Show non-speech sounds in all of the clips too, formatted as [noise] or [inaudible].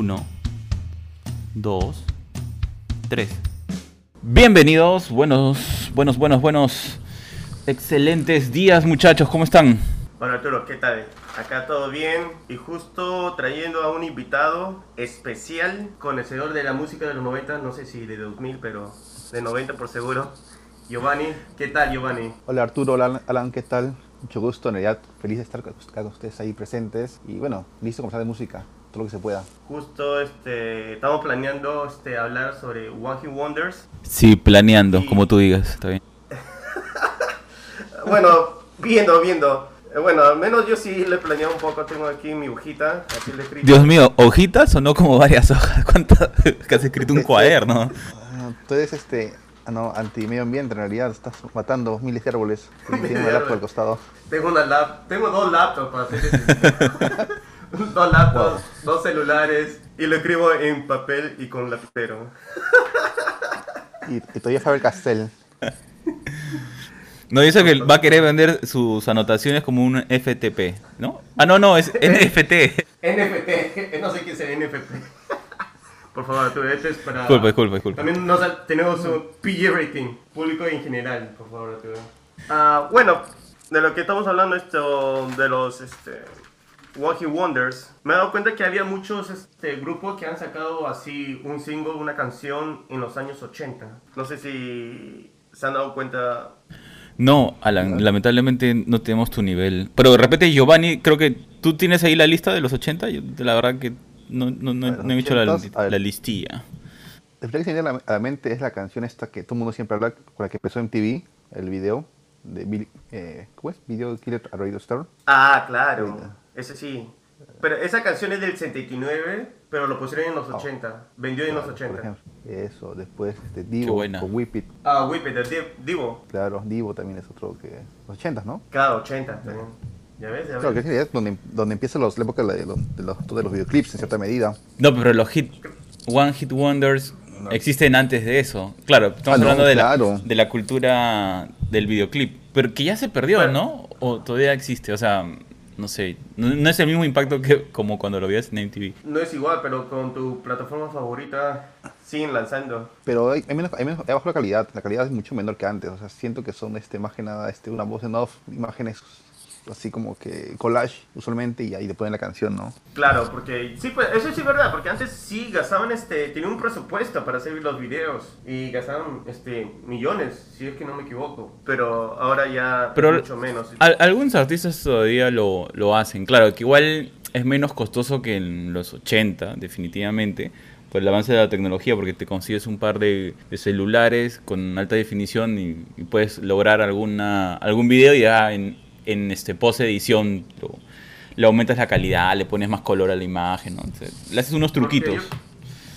Uno, dos, tres. Bienvenidos, buenos, buenos, buenos, buenos, excelentes días muchachos, ¿cómo están? Bueno Arturo, ¿qué tal? Acá todo bien y justo trayendo a un invitado especial, conocedor de la música de los 90, no sé si de 2000, pero de 90 por seguro. Giovanni, ¿qué tal Giovanni? Hola Arturo, hola Alan, ¿qué tal? Mucho gusto, en realidad feliz de estar con ustedes ahí presentes y bueno, listo para conversar de música, todo lo que se pueda. Justo este, estamos planeando este, hablar sobre One Hit Wonders. Sí, planeando, Y- como tú digas, está bien. [laughs] Bueno, viendo, viendo. Eh, Bueno, al menos yo sí le he planeado un poco, tengo aquí mi hojita, así le escrito. Dios mío, hojitas o no como varias hojas, [laughs] ¿cuántas? Que has escrito un cuaderno. Ah, eres este, ah, no, anti medio ambiente, en realidad estás matando miles de árboles y Miles [laughs] tiene de un laptop al costado. Tengo una lap, tengo dos laptops para hacer eso. [laughs] dos laptops, dos celulares y lo escribo en papel y con lapicero. Y, y todavía Faber Castell. No, dice que va a querer vender sus anotaciones como un FTP, ¿no? Ah, no, no, es [laughs] NFT. NFT, [laughs] no sé qué es el NFT. Por favor, tú, esto es para... Disculpa, disculpa, disculpa. También nos, tenemos un PG rating, público en general, por favor. Arturo. Ah, bueno, de lo que estamos hablando esto de los este, One Hit Wonders, me he dado cuenta que había muchos este, grupos que han sacado así un single, una canción en los años 80. No sé si se han dado cuenta. No, Alan, lamentablemente no tenemos tu nivel. Pero de repente, Giovanni, creo que tú tienes ahí la lista de los 80. Yo, la verdad que no, no, no, no he hecho la, 80s, a ver. la listilla. La primera que se me viene a la- a la mente es la canción esta que todo el mundo siempre habla, con la que empezó MTV, el video de Billy, eh, ¿cómo es? Video Killer a Radio Star. Ah, claro, ese sí. Pero esa canción es del 79, pero lo pusieron en los 80. Vendió en los Por 80. ejemplo. Eso, después este, Divo con Whip It. Ah, Whip It, el Divo. Claro, Divo también es otro que... Los 80, ¿no? Cada 80 también. ¿Ya ves? ¿Ya Claro, que ves? es donde, donde empieza los, la época de, los, de, los, de los videoclips en cierta medida. No, pero los hit, One Hit Wonders existen antes de eso. Claro, estamos Ah, no, hablando de, claro. la, de la cultura del videoclip. Pero que ya se perdió, Claro. ¿no? O todavía existe. O sea, no sé. No, no es el mismo impacto que como cuando lo veías en MTV. No es igual, pero con tu plataforma favorita siguen lanzando. Pero hay, hay menos, hay menos, hay bajo la calidad. La calidad es mucho menor que antes. O sea, siento que son este, más que nada este, una voz en off, imágenes así como que collage usualmente y ahí le ponen la canción, ¿no? Claro, porque sí, pues eso sí es verdad, porque antes sí gastaban, este, tenían un presupuesto para hacer los videos y gastaban, este, millones, si es que no me equivoco. Pero ahora ya Pero mucho menos. Al- algunos artistas todavía lo, lo hacen. Claro, que igual es menos costoso que en los 80, definitivamente. Por el avance de la tecnología, porque te consigues un par de, de celulares con alta definición y, y puedes lograr alguna algún video y ya en, en este post edición lo- le aumentas la calidad, le pones más color a la imagen, ¿no? Entonces, le haces unos Porque truquitos. yo-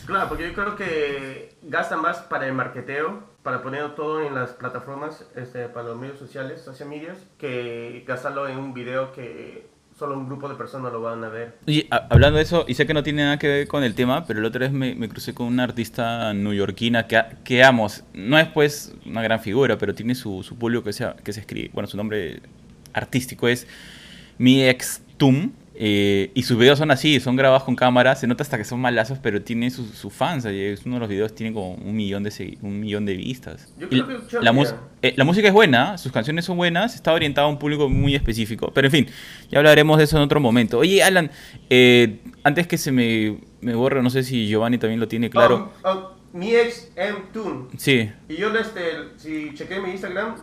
claro, porque yo creo que gasta más para el marketeo, para poner todo en las plataformas, este, para los medios sociales, social medias, que gastarlo en un video que solo un grupo de personas lo van a ver. Oye, a- hablando de eso, y sé que no tiene nada que ver con el tema, pero la otra vez me, me crucé con una artista neoyorquina que, que amo. No es pues una gran figura, pero tiene su, su público que se, que se escribe. Bueno, su nombre artístico es Mi Ex Tum. eh, y sus videos son así, son grabados con cámara, se nota hasta que son malazos, pero tiene sus sus fans. oye, Es uno de los videos tiene como un millón de, un millón de vistas. Yo creo que la, eh, la música es buena, sus canciones son buenas, está orientada a un público muy específico. Pero en fin, ya hablaremos de eso en otro momento. Oye, Alan, eh, antes que se me, me borre, no sé si Giovanni también lo tiene claro. Oh, oh, mi ex M. Toon. Sí, Y yo, este, si chequé mi Instagram,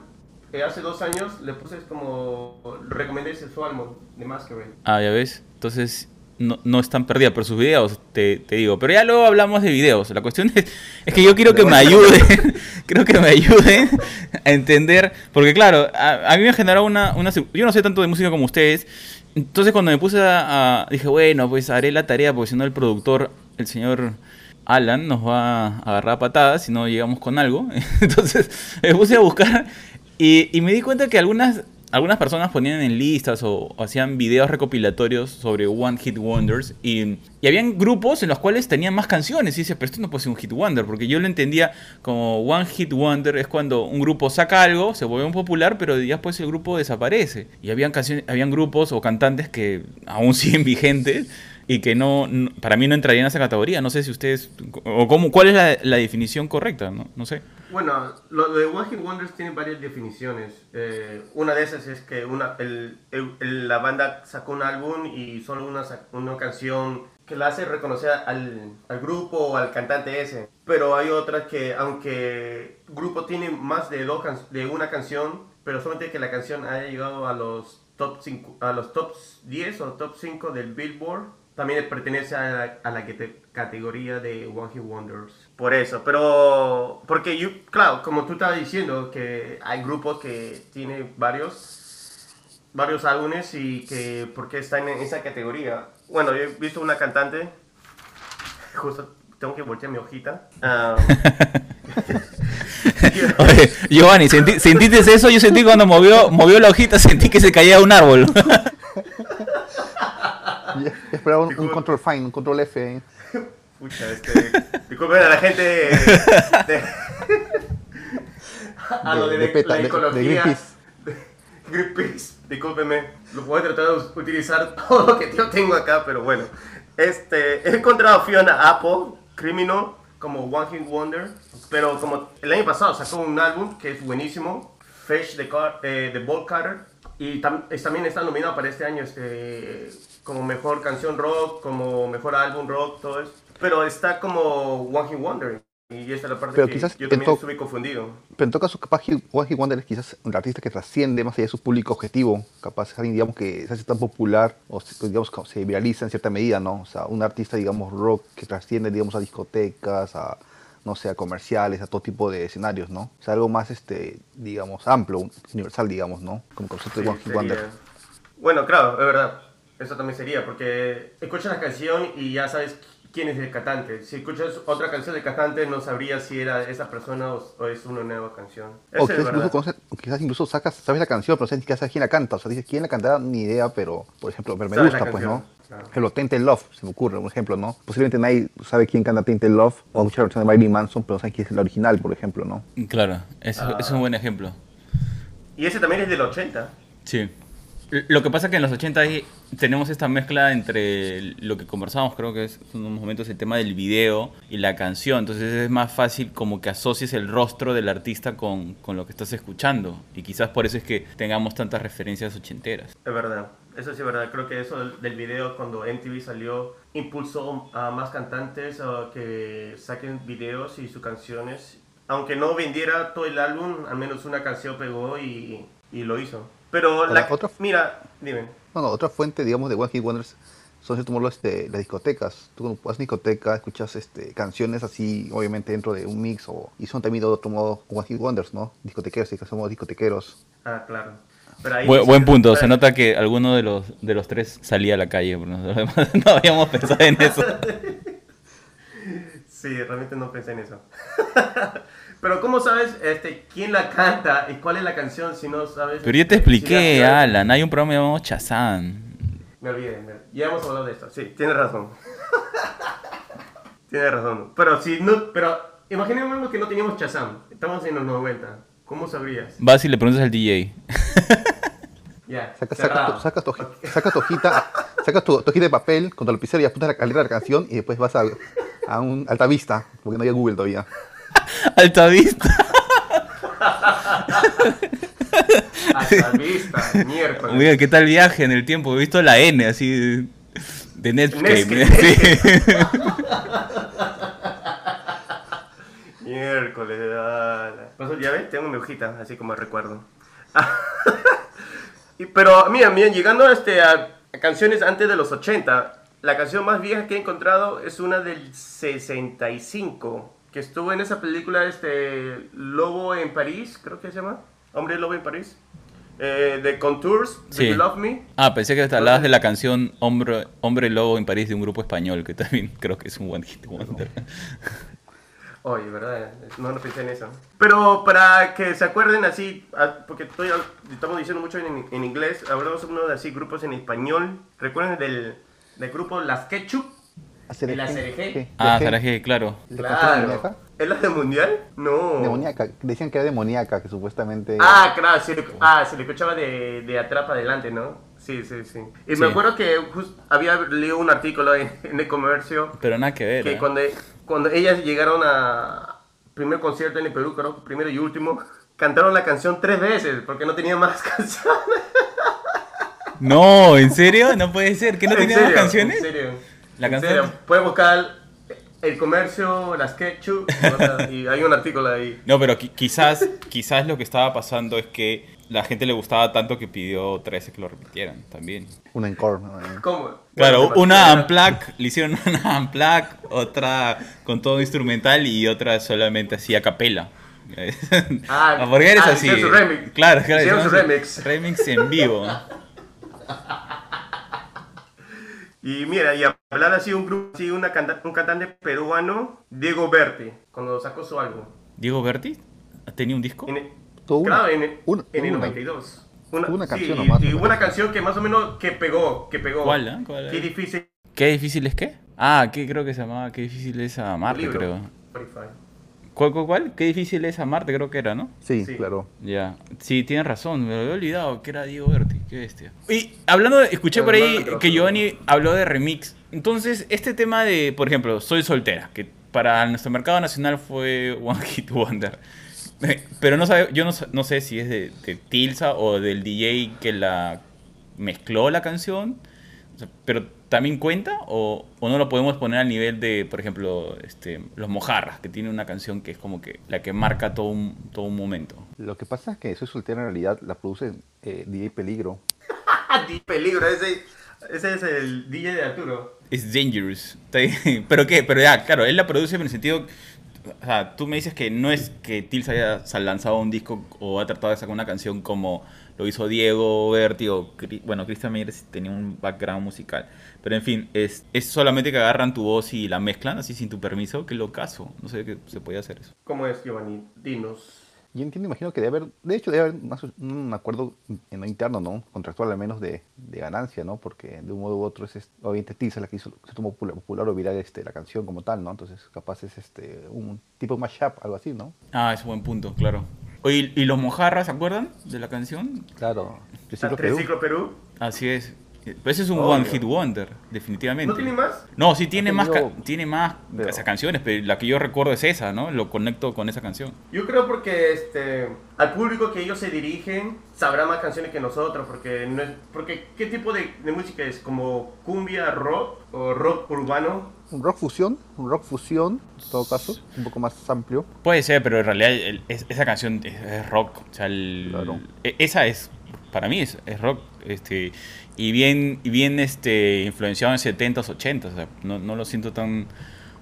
eh, hace dos años le puse como, recomendé ese su álbum de Masquerade. ah, ya ves. Entonces, no, no están perdidas, pero sus videos, te, te digo. Pero ya luego hablamos de videos. La cuestión es, es que yo quiero que me ayuden, creo [laughs] que me ayuden a entender, porque claro, a, a mí me generó una, una... Yo no sé tanto de música como ustedes, entonces cuando me puse a, a- Dije, bueno, pues haré la tarea, porque si no el productor, el señor... Alan nos va a agarrar a patadas si no llegamos con algo. [laughs] Entonces me puse a buscar y, me di cuenta que algunas, algunas personas ponían en listas o, hacían videos recopilatorios sobre One Hit Wonders y, y habían grupos en los cuales tenían más canciones y dices, pero esto no puede ser un Hit Wonder, porque yo lo entendía como One Hit Wonder es cuando un grupo saca algo, se vuelve un popular, pero después el grupo desaparece. Y habían, canciones, habían grupos o cantantes que aún [laughs] siguen vigentes y que no, no- para mí no entrarían en esa categoría. No sé si ustedes, o cómo, cuál es la, la definición correcta, no, no sé. Bueno, lo de One Hit Wonders tiene varias definiciones. Eh, una de esas es que una, el- el- la banda sacó un álbum y solo una, una canción que la hace reconocer al, al grupo o al cantante ese. Pero hay otras que, aunque el grupo tiene más de, dos can- de una canción, pero solamente que la canción haya llegado a los top 5, a los top 10 o top 5 del Billboard, también pertenece a la, a la cate- categoría de One Hit Wonders. Por eso, pero porque yo, claro, como tú estabas diciendo que hay grupos que tienen varios varios álbumes y que por qué están en esa categoría. Bueno, yo he visto una cantante justo tengo que voltear mi hojita. Ah, [laughs] Oye, Giovanni, ¿sentiste eso? Yo sentí cuando movió, movió la hojita, sentí que se caía un árbol. [laughs] Esperaba un, un control fine, un control F. ¿eh? [laughs] Pucha, este, disculpen a la gente de, a lo De- de, de la de- de ecología. Greenpeace. Discúlpenme, lo voy a tratar de utilizar [laughs] todo lo que yo tengo acá, pero bueno. Este, he encontrado a Fiona Apple, Criminal, como One Hit Wonder, pero como el año pasado sacó un álbum que es buenísimo, Fish the, Car, eh, the Ball Cutter, y tam- es- también está nominado para este año este, como mejor canción rock, como mejor álbum rock, todo eso. Pero está como One Hit Wonder, y esta es la parte Pero que quizás yo también estuve confundido. Pero en todo caso, capaz One Hit Wonder es quizás un artista que trasciende más allá de su público objetivo. Capaz es alguien, digamos, que se hace tan popular o se, digamos, se viraliza en cierta medida, ¿no? O sea, un artista, digamos, rock que trasciende, digamos, a discotecas, a, no sé, a comerciales, a todo tipo de escenarios, ¿no? O sea, algo más, este, digamos, amplio, universal, digamos, ¿no? Como concepto de Sí, One Hit Wonder. Bueno, claro, es verdad. Eso también sería, porque escuchas la canción y ya sabes quién es el cantante. Si escuchas otra canción del cantante, no sabrías si era esa persona o, o es una nueva canción. O es quizás verdad. incluso, conoces- quizás incluso sacas, sabes la canción, pero no sabes ni sabes quién la canta. O sea, dices quién la cantará, ni idea, pero, por ejemplo, pero me gusta, pues, ¿no? claro. Por ejemplo, Tainted Love, se me ocurre, un ejemplo, ¿no? Posiblemente nadie sabe quién canta Tainted Love, o escuchar la versión de Marilyn Manson, pero no saben quién es la original, por ejemplo, ¿no? Claro, eso, Ah. es un buen ejemplo. Y ese también es del 80. Sí. Lo que pasa es que en los 80 ahí tenemos esta mezcla entre lo que conversamos, creo que es en unos momentos el tema del video y la canción. Entonces es más fácil como que asocies el rostro del artista con, con lo que estás escuchando. Y quizás por eso es que tengamos tantas referencias ochenteras. Es verdad. Eso sí es verdad. Creo que eso del, del video, cuando MTV salió, impulsó a más cantantes a que saquen videos y sus canciones. Aunque no vendiera todo el álbum, al menos una canción pegó y, y lo hizo. Pero Ahora, la, otra- mira, dime. No, no, otra fuente, digamos, de One Hit Wonders son, cierto modo, este, las discotecas. Tú cuando vas a una discoteca, escuchas este, canciones así, obviamente, dentro de un mix, o, y son también de otro modo One Hit Wonders, ¿no? Discotequeros, sí, que somos discotequeros. Ah, claro. Pero ahí Buen, punto, se nota que alguno de los, de los tres salía a la calle, pero demás [laughs] no habíamos pensado en eso. [laughs] Sí, realmente no pensé en eso. [laughs] Pero ¿cómo sabes este, quién la canta y cuál es la canción si no sabes? Pero yo te si expliqué, la- Alan, hay un programa llamado Chazán. Me olvidé, me- ya hemos hablado de esto. Sí, tienes razón. [laughs] tienes razón. Pero si no, pero imaginemos que no teníamos Shazam. Estamos en los 90. ¿Cómo sabrías? Vas y le preguntas al DJ. [laughs] Ya. Tu, sacas tu, hoji- sacas tu hojita, sacas tu, tu hojita de papel con tu lapicero y apuntas la, letra de la canción y después vas a, a un alta vista, porque no había Google todavía. Alta vista. Hasta vista, miércoles. Mira, ¿qué tal viaje en el tiempo? He visto la N así de, Netscape. Netscape. Sí. Miércoles. Pues, ya ves, tengo mi hojita, así como recuerdo. [laughs] Pero mira, mira, llegando a, este, a, a canciones antes de los 80, la canción más vieja que he encontrado es una del 65, que estuvo en esa película este Lobo en París, creo que se llama, Hombre Lobo en París. Eh, de Contours, Sí. You Love Me. Ah, pensé que te hablabas de la canción Hombre, Hombre Lobo en París de un grupo español, que también [laughs] creo que es un one hit wonder. Oye, ¿verdad? No, no pensé en eso. Pero para que se acuerden así, ah, porque estoy, estamos diciendo mucho en, en inglés, hablamos uno de así grupos en español. ¿Recuerdan del, del grupo Las Ketchup? ¿Hacer ¿Y la qué? CRG? Ah, ¿De? Saraje, claro. ¿La canción demoníaca? ¿Es la de Mundial? No. Demoníaca. Decían que era demoníaca, que supuestamente... Ah, claro, se le, ah, se le escuchaba de, de atrás para adelante, ¿no? Sí, sí, sí. Y Sí. me acuerdo que just- había leído un artículo en, en el comercio Pero nada que ver. que ¿eh? cuando, cuando ellas llegaron a primer concierto en el Perú, creo, primero y último, [laughs] cantaron la canción tres veces porque no tenían más [laughs] canciones. No, ¿en serio? No puede ser. ¿Que no ¿En tenía más canciones? En serio. La En canción- serio. Puedes buscar el comercio, las ketchup, [laughs] y hay un artículo ahí. No, pero qui- quizás, quizás lo que estaba pasando es que la gente le gustaba tanto que pidió 13 que lo repitieran también. Un encore. ¿no? ¿Cómo? Claro, una unplug, le hicieron [laughs] una unplug, otra con todo instrumental y otra solamente así a capela. [laughs] Ah, porque eres ah, así. hicieron su remix. Claro, claro. Hicieron su remix. Remix en vivo. Y mira, y hablar así un grupo, así una canta- un cantante peruano, Diego Berti, cuando sacó su álbum. Diego Berti tenía un disco. En el- Tuvo una. claro, en el, Una- en el una. 92. Una sí, canción y- nomás, Y, una una canción. que más o menos que pegó, que pegó. ¿Cuál, eh? ¿Cuál? Qué difícil. ¿Qué difícil es qué? Ah, ¿qué creo que se llamaba? Qué difícil es amarte, libro. creo. Spotify. ¿Cuál, cuál, cuál? Qué difícil es amarte, creo que era, ¿no? Sí, Sí. claro. Ya, sí, tienes razón, me lo había olvidado que era Diego Berti, qué bestia. Y hablando, de- escuché por ahí que Giovanni habló de remix. Entonces, este tema de, por ejemplo, Soy soltera, que para nuestro mercado nacional fue [laughs] One Hit Wonder. Pero no sabe, yo no, sé si es de, de Tilsa o del DJ que la mezcló la canción. O sea, pero también cuenta o, o no lo podemos poner al nivel de, por ejemplo, este, Los Mojarras, que tiene una canción que es como que la que marca todo un, todo un momento. Lo que pasa es que Soy Soltera en realidad la produce eh, DJ Peligro. [laughs] ¡Ah, di peligro! Ese, ese es el DJ de Arturo. Es dangerous. [laughs] ¿Pero qué? Pero ya, claro, él la produce en el sentido... O sea, tú me dices que no es que Tils haya lanzado un disco o ha tratado de sacar una canción como lo hizo Diego Berti o... Bueno, Christian Meyer tenía un background musical. Pero en fin, es, es solamente que agarran tu voz y la mezclan así sin tu permiso. Qué locazo. No sé que se podía hacer eso. ¿Cómo es, Giovanni? Dinos. Y entiendo, imagino que debe haber, de hecho debe haber más un acuerdo en lo interno, ¿no? Contractual al menos de, de ganancia, ¿no? Porque de un modo u otro es, obviamente Tilsa la que hizo, se tomó popular, popular o viral este, la canción como tal, ¿no? Entonces capaz es este un tipo mashup, algo así, ¿no? Ah, es un buen punto, claro. Oye, ¿y los Mojarras, se acuerdan de la canción? Claro. Triciclo Perú. Perú. Así es. Pero ese es un Obvio. One Hit Wonder, definitivamente. ¿No tiene más? No, sí tiene más, ca- tiene más pero- esas canciones, pero la que yo recuerdo es esa, ¿no? Lo conecto con esa canción. Yo creo porque este, al público que ellos se dirigen sabrá más canciones que nosotros, porque no es, porque ¿qué tipo de, de música es? ¿Como cumbia rock o rock urbano? Un rock fusión, un rock fusión, en todo caso, un poco más amplio. Puede ser, pero en realidad el- es- esa canción es, es rock. O sea, el- Claro. e- esa es, para mí es, es rock. Este, y bien, y bien este, influenciado en 70s, 80s. O sea, no, no lo siento tan,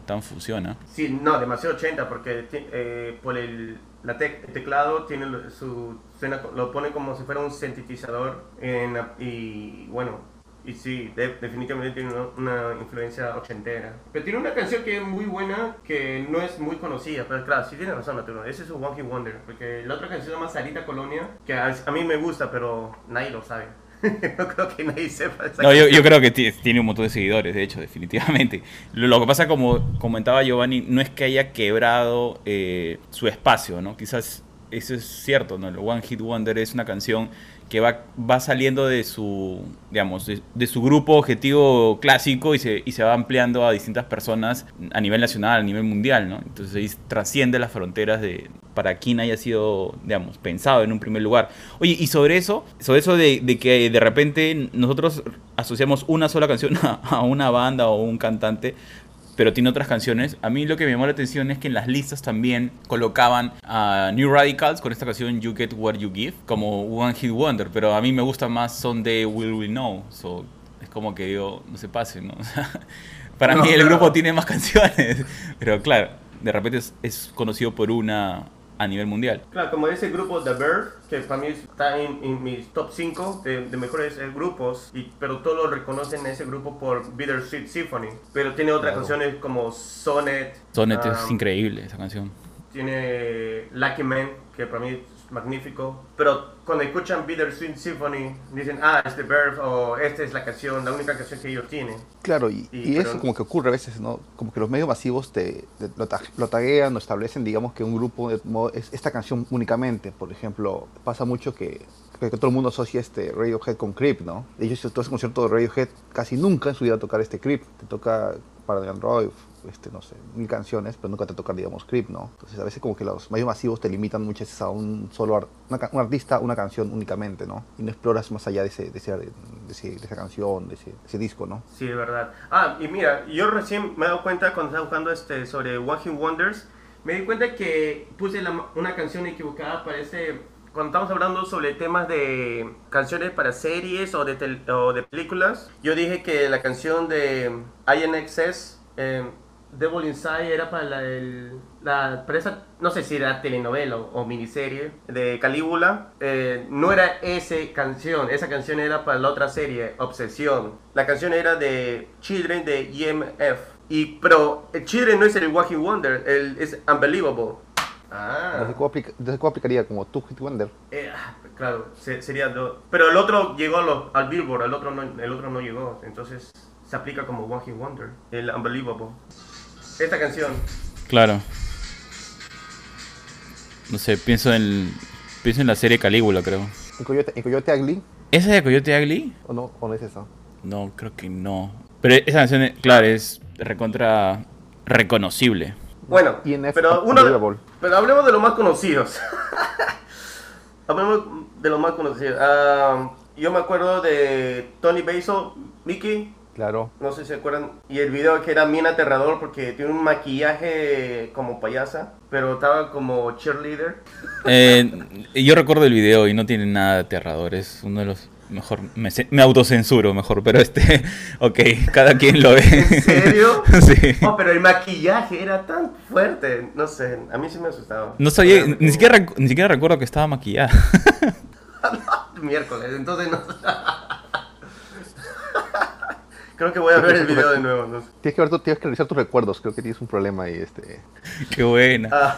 tan fusiona. Sí, no, demasiado 80, porque eh, por el, la tec- el teclado tiene su, suena lo pone como si fuera un sintetizador en y bueno, y sí, de- definitivamente tiene una, una influencia ochentera. Pero tiene una canción que es muy buena, que no es muy conocida, pero claro, sí tiene razón, Arturo, ese es un One Wonder, porque la otra canción se llama Sarita Colonia, que a, a mí me gusta, pero nadie lo sabe. [laughs] no creo que nadie sepa esa No, yo, creo que ti- tiene un montón de seguidores, de hecho, definitivamente. Lo, lo que pasa, como comentaba Giovanni, no es que haya quebrado eh, su espacio, ¿no? Quizás eso es cierto, ¿no? El One Hit Wonder es una canción que va, va saliendo de su, digamos, de, su grupo objetivo clásico y se, y se va ampliando a distintas personas a nivel nacional, a nivel mundial, ¿no? Entonces ahí trasciende las fronteras de para quien haya sido, digamos, pensado en un primer lugar. Oye, y sobre eso, sobre eso de, que de repente nosotros asociamos una sola canción [laughs] a una banda o un cantante, pero tiene otras canciones. A mí lo que me llamó la atención es que en las listas también colocaban a New Radicals con esta canción You Get What You Give como One Hit Wonder, pero a mí me gusta más Son de Will We Know. So, es como que digo, no se pase, ¿no? [laughs] Para mí el grupo tiene más canciones, [laughs] pero claro, de repente es, es conocido por una a nivel mundial. Claro, como ese grupo The Verve, que para mí está en, en mis top 5 de, de mejores eh, grupos, y, pero todos lo reconocen ese grupo por Bittersweet Symphony. Pero tiene otras Claro. canciones como Sonnet. Sonnet es um, increíble esa canción. Tiene Lucky Man, que para mí es magnífico. Pero cuando escuchan Bittersweet Symphony, dicen, ah, es The Verve, o esta es la canción, la única canción que ellos tienen. Claro, y, Y- y eso pero- como que ocurre a veces, ¿no? Como que los medios masivos te, te- lo, tag- lo taguean o establecen, digamos, que un grupo de es esta canción únicamente. Por ejemplo, pasa mucho que, que todo el mundo asocia este Radiohead con Creep, ¿no? Si tú haces concierto de Radiohead, casi nunca en su vida tocar este Creep. Te toca para de Android, este, no sé, mil canciones, pero nunca te toca, digamos, Creep, ¿no? Entonces, a veces como que los medios masivos te limitan muchas veces a un solo artista, una canción únicamente, ¿no? Y no exploras más allá de, ese, de, ese- de ese- esa canción, de ese, ese disco, ¿no? Sí, de verdad. Ah, y mira, yo recién me he dado cuenta cuando estaba buscando este, sobre Hit Wonders, me di cuenta que puse una canción equivocada para este... Cuando estamos hablando sobre temas de canciones para series o de, tel- o de películas, yo dije que la canción de INXS, eh, Devil Inside, era para la, el- la- no sé si era telenovela o, o miniserie de Calígula. Eh, no era esa canción, esa canción era para la otra serie, Obsesión. La canción era de Children de EMF. Y, pero el Children no es el Walking Wonder, el, es Unbelievable. Ah. Entonces, ¿cómo, aplica- entonces, ¿cómo aplicaría como Two Hit Wonder? Eh, ah, claro, se- sería do- Pero el otro llegó a los- al Billboard, el otro, no, el otro no llegó. Entonces se aplica como One Hit Wonder, el Unbelievable. Esta canción. Claro. No sé, pienso en pienso en la serie Calígula, creo. ¿En Coyote, en Coyote Ugly? ¿Esa de Coyote Ugly? ¿O no, o no es esa? No, creo que no. Pero esa canción, claro, es recontra reconocible. Bueno, pero uno. Pero hablemos de los más conocidos. [laughs] hablemos de los más conocidos. Ah, yo me acuerdo de Tony Basil, Mickey, Claro. no sé si se acuerdan, y el video que era bien aterrador porque tiene un maquillaje como payasa, pero estaba como cheerleader. Eh, yo recuerdo el video y no tiene nada de aterrador. Es uno de los mejor. Me, me autocensuro mejor, pero este. [laughs] Ok, cada quien lo ve. ¿En serio? [laughs] sí. Oh, pero el maquillaje era tan fuerte, no sé, a mí sí me asustaba. No sabía, ni siquiera, ni siquiera recuerdo que estaba maquillada. [laughs] miércoles, entonces no. Creo que voy a ver el video de nuevo. No sé. Tienes que, ver tu- tienes que revisar tus recuerdos. Creo que tienes un problema ahí. Este. Qué buena. Ah,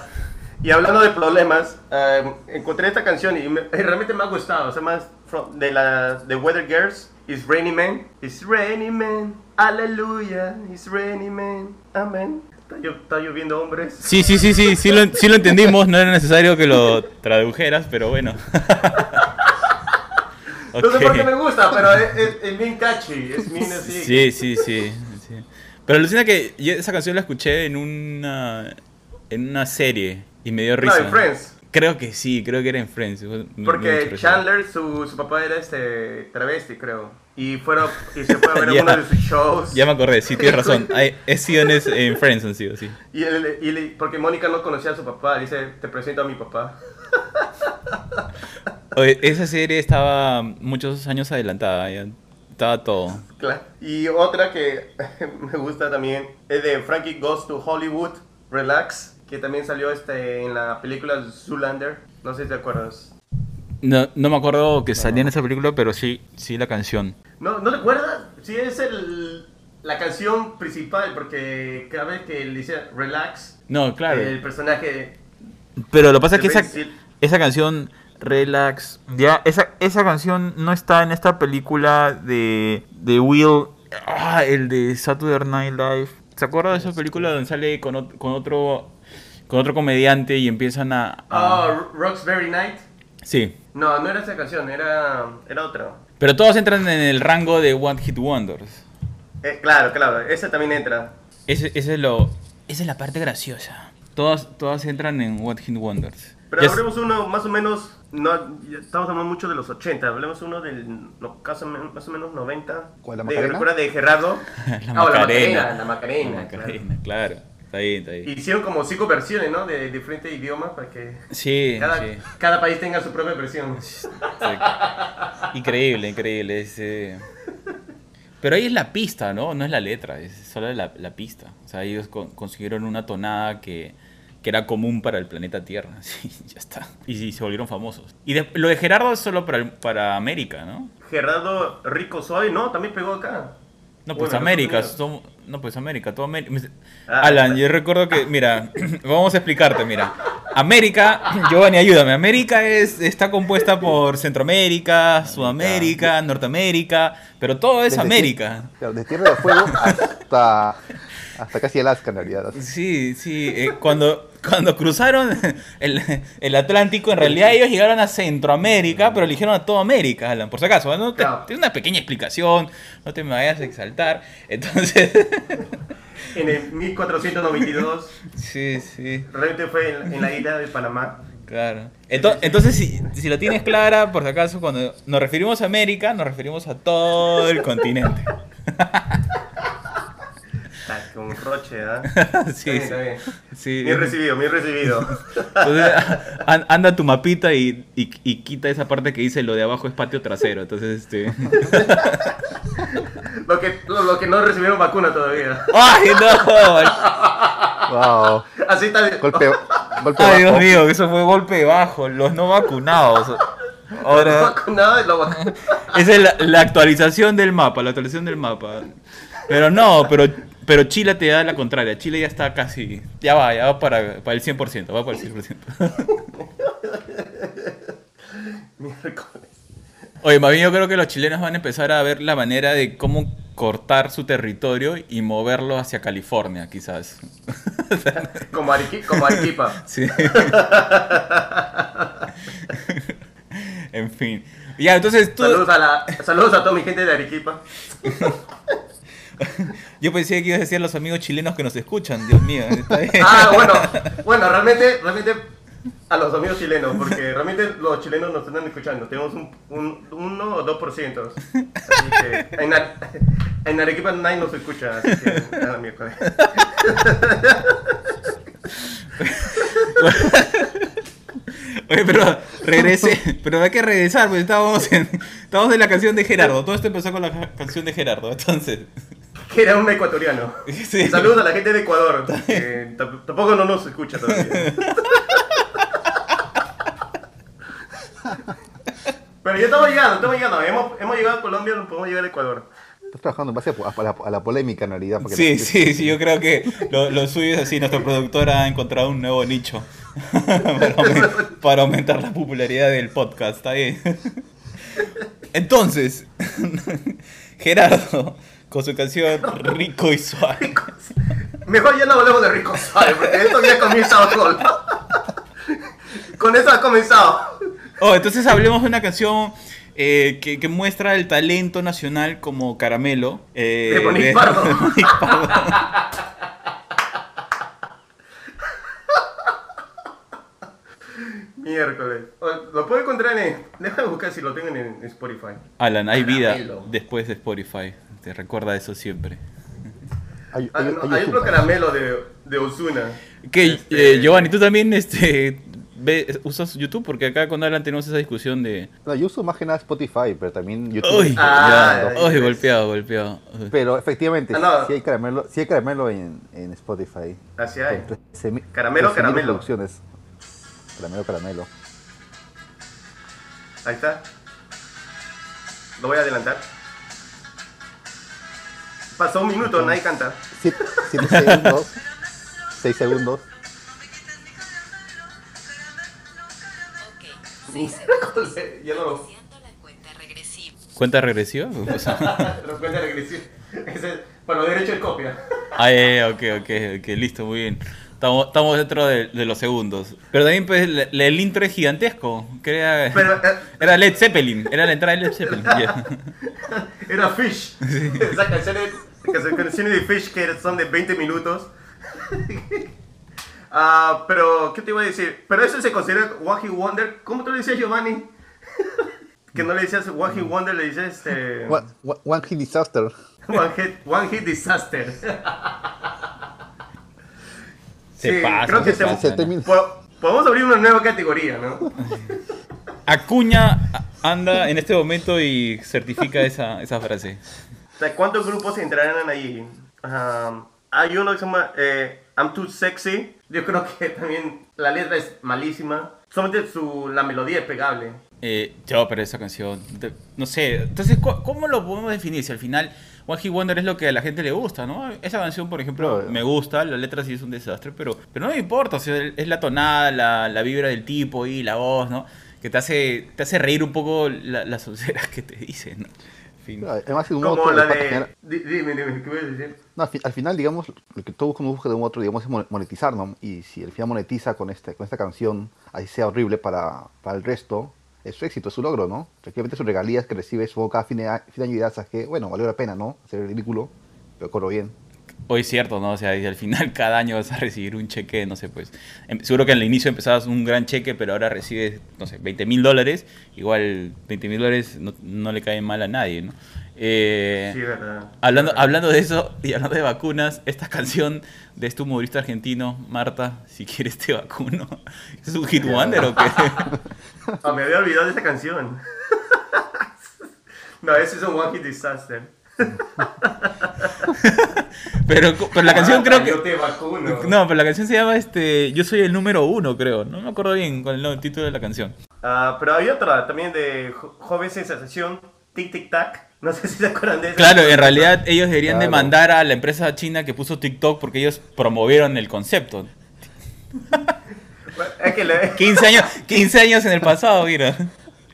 y hablando de problemas, eh, encontré esta canción y me- y realmente me ha gustado. O sea, más from- de la de Weather Girls. It's Rainy Man. It's Rainy Man. Aleluya. It's Rainy Man. Amén. Está, llo- está lloviendo hombres. Sí, sí, sí, sí, sí lo, sí lo entendimos. No era necesario que lo tradujeras, pero bueno. [laughs] No sé por qué me gusta, pero es, es- es bien catchy. Es bien así. Sí, sí, sí, sí. Pero alucina que yo esa canción la escuché en una en una serie y me dio No, risa. en Friends. Creo que sí, creo que era en Friends. Porque. Chandler, su, su papá era este travesti, creo. Y, fueron, y se fue a ver [laughs] Ya. uno de sus shows. Ya me acordé, sí, tienes razón. [laughs] Hay, he sido en, Friends, han sido, sí. Y, él- y porque Mónica no conocía a su papá, dice, te presento a mi papá. [laughs] Oye, esa serie estaba muchos años adelantada, ya estaba todo. Claro. Y otra que me gusta también es de Frankie Goes to Hollywood, Relax, que también salió este, en la película Zoolander. No sé si te acuerdas. No, no me acuerdo que salía en esa película, pero sí, sí la canción. ¿No, ¿no te acuerdas? Sí, es el, la canción principal, porque cada vez que él dice Relax, No, claro. el personaje... Pero lo que pasa es que esa, esa canción, Relax, ya, esa, esa canción no está en esta película de, de Will, ah, el de Saturday Night Live. ¿Se acuerda de esa película donde sale con, con otro con otro comediante y empiezan a... a- Ah, Roxbury Night. Sí. No, no era esa canción, era, era otra. Pero todos entran en el rango de One Hit Wonders. Eh, claro, claro, esa también entra. Ese, ese es lo, esa es la parte graciosa. Todas, todas entran en One Hit Wonders. Pero Ya s- hablemos uno más o menos, no, estamos hablando mucho de los 80, hablemos uno del no, caso más o menos 90. ¿Cuál, la de, Macarena? ¿Recuerda de Gerardo? [laughs] la Ah, Macarena. La Macarena, La claro. Macarena, claro. Está bien, está bien. Hicieron como cinco versiones, ¿no? De diferentes idiomas para que Sí, cada, sí. cada país tenga su propia versión. [laughs] Increíble, increíble. es, eh, Pero ahí es la pista, ¿no? No es la letra, es solo la, la pista. O sea, ellos con- consiguieron una tonada que, que era común para el planeta Tierra. [laughs] Sí, ya está. Y, sí, se volvieron famosos. Y de- lo de Gerardo es solo para, para América, ¿no? Gerardo Rico Suave, no, también pegó acá. No, pues Bueno, América, somos- no, pues América, todo América. Ah, Alan, yo recuerdo que, mira, [clears throat] vamos a explicarte, mira. América, [clears throat] Giovanni, ayúdame. América es, está compuesta por Centroamérica, Sudamérica, Norteamérica, pero todo es Desde América. Tier- claro, de Tierra de Fuego hasta, [laughs] hasta casi Alaska en realidad. Sí, sí. eh, cuando, cuando cruzaron [laughs] el, el Atlántico, en realidad ellos llegaron a Centroamérica, pero eligieron a toda América, Alan. Por si acaso, ¿no? Te- Claro. Tiene una pequeña explicación, no te me vayas a exaltar. Entonces, [laughs] En el 1492, [laughs] sí, sí. realmente fue en, en la isla de Panamá. Claro. Ento- Entonces, si, si lo tienes clara, por si acaso, cuando nos referimos a América, nos referimos a todo el continente. Está con roche, ¿ah? [laughs] Sí, Está bien, sí. está bien. Sí. Bien recibido, bien recibido. Entonces, an- anda tu mapita y, y- y quita esa parte que dice lo de abajo es patio trasero. Entonces, este. [laughs] Lo que, lo, lo que no recibieron vacuna todavía. ¡Ay, no! Wow. Así está bien. Golpe, golpe ¡Ay, Dios mío! Eso fue golpe bajo. Los no vacunados. Ahora, Vacunado y lo vacu- esa es la, la actualización del mapa, la actualización del mapa. Pero no, pero, pero Chile te da la contraria. Chile ya está casi. Ya va, ya va para, para el 100%. Va para el 100%. [laughs] Miércoles. Oye, más bien yo creo que los chilenos van a empezar a ver la manera de cómo cortar su territorio y moverlo hacia California, quizás. [laughs] Como, Arequi- como Arequipa. [laughs] Sí. en fin. Ya, entonces tú... Saludos a, la, saludos a toda mi gente de Arequipa. [laughs] Yo pensé que ibas a decir a los amigos chilenos que nos escuchan, Dios mío. Está bien. [laughs] Ah, bueno, bueno, realmente, realmente a los amigos chilenos, porque realmente los chilenos nos están escuchando. Tenemos un, un 1 o 2%. Así que en, Are- [laughs] en Arequipa nadie nos escucha, así que nada, miércoles. Oye, pero regrese, pero hay que regresar, pues estábamos en, estábamos en la canción de Gerardo. Todo esto empezó con la ca- canción de Gerardo, entonces. [laughs] Que era un ecuatoriano. [laughs] Sí. Saludos a la gente de Ecuador, que tampoco no nos escucha todavía. [laughs] Pero ya estamos llegando, estamos llegando. Hemos, hemos llegado a Colombia, no podemos llegar a Ecuador. Estás trabajando en base a, a la, a la polémica en realidad. porque Sí, la- sí, sí, yo creo que lo, lo suyo es así, nuestro productor ha encontrado un nuevo nicho para, para aumentar la popularidad del podcast, está bien. Entonces, Gerardo, con su canción [laughs] Rico y Suave. Mejor ya no hablemos de Rico Suave, porque esto ya comienza con... Con eso ha comenzado. Oh, entonces hablemos de una canción eh, que, que muestra el talento nacional como Caramelo. eh, De Monique Pardo. [laughs] de Monique Pardo. Miércoles. O- Lo puedo encontrar en... Déjame buscar si lo tengo en, Spotify. Alan, hay vida Caramelo. después de Spotify. Te recuerda eso siempre. Hay, Ah, hay- no, hay hay YouTube. otro caramelo de, de Ozuna. Que Este- eh, Giovanni, tú también este, ve- usas YouTube porque acá con Alan tenemos esa discusión de. No, yo uso más que nada Spotify, pero también YouTube. Uy, Ah, uy, golpeado, golpeado. Pero efectivamente, Ah, no. sí hay caramelo, sí hay caramelo en, en Spotify. Así hay. Con 13.000 Caramelo, 13.000 caramelo. Caramelo, caramelo. Ahí está. Lo voy a adelantar. Pasó un minuto, nadie canta. 7 segundos. 6 segundos. Seis segundos. [laughs] ya [laughs] no lo... Cuenta regresiva. ¿Cuenta regresiva? Lo cuenta regresivo. Ese es para los derechos de copia. ah, ya, ok, ok, ok, listo, muy bien. Estamos, estamos dentro de, de los segundos. Pero también pues, el intro es gigantesco. que era, Pero eh, era Led Zeppelin, era la entrada de Led Zeppelin. [laughs] era Fish. Esa canción es, canción- canciones de Fish que son de 20 minutos. [laughs] Ah, pero, ¿qué te iba a decir? Pero eso se considera One Hit Wonder. ¿Cómo tú le decías, Giovanni? [laughs] que no le decías One Hit Wonder, le dices este... One, one- one Hit Disaster. One Hit, one hit Disaster. Se Sí, pasa, creo que se se- pasa, Se Podemos abrir una nueva categoría, ¿no? Acuña anda en este momento y certifica esa, esa frase. ¿cuántos grupos entrarán ahí? Um, hay uno que se llama eh, I'm Too Sexy. Yo creo que también la letra es malísima. Solamente su, la melodía es pegable. Eh, yo, pero esa canción, de- no sé, entonces, ¿cu- ¿cómo lo podemos definir? Si al final One Hit Wonder es lo que a la gente le gusta, ¿no? Esa canción, por ejemplo, Claro. me gusta, la letra sí es un desastre, pero, pero no me importa, o sea, es la tonada, la, la vibra del tipo y la voz, ¿no? Que te hace, te hace reír un poco la- las onceras que te dicen, ¿no? En fin. Además, de un Como otro, la de... Dime, dime, ¿qué voy a decir? No, al, fi- al final, digamos, lo que todo uno busca de un otro, digamos, es mon- monetizar, ¿no? Y si al final monetiza con, este, con esta canción, así sea horrible para, para el resto, es su éxito, es su logro, ¿no? Efectivamente, sus regalías que recibe supongo cada fin de, a- fin de año y "¿Sabes qué? bueno, valió la pena, ¿no? El ridículo, pero cobro bien. Hoy es cierto, ¿no? O sea, al final [laughs] cada año vas a recibir un cheque, no sé, pues. em- Seguro que al inicio empezabas un gran cheque, pero ahora recibes, no sé, 20 mil dólares. Igual 20 mil dólares no, no le caen mal a nadie, ¿no? Eh, Sí, verdad. hablando, hablando de eso y hablando de vacunas, esta canción de este humorista argentino, Marta, si quieres te vacuno. [laughs] ¿Es un hit wonder o qué? [laughs] Ah, me había olvidado de esa canción. [laughs] no, ese es un One Hit Disaster. Pero, pero la canción Marta, creo que... Yo te vacuno. No, pero la canción se llama este Yo soy el número uno, creo. No me acuerdo bien con el título de la canción. Ah, pero hay otra también de Jo- Joven Sensación, Tic Tic Tac. No sé si se acuerdan de esa. Claro, en realidad ellos deberían Claro. demandar a la empresa china que puso TikTok porque ellos promovieron el concepto. [laughs] Es que le... 15 años, 15 años en el pasado, mira.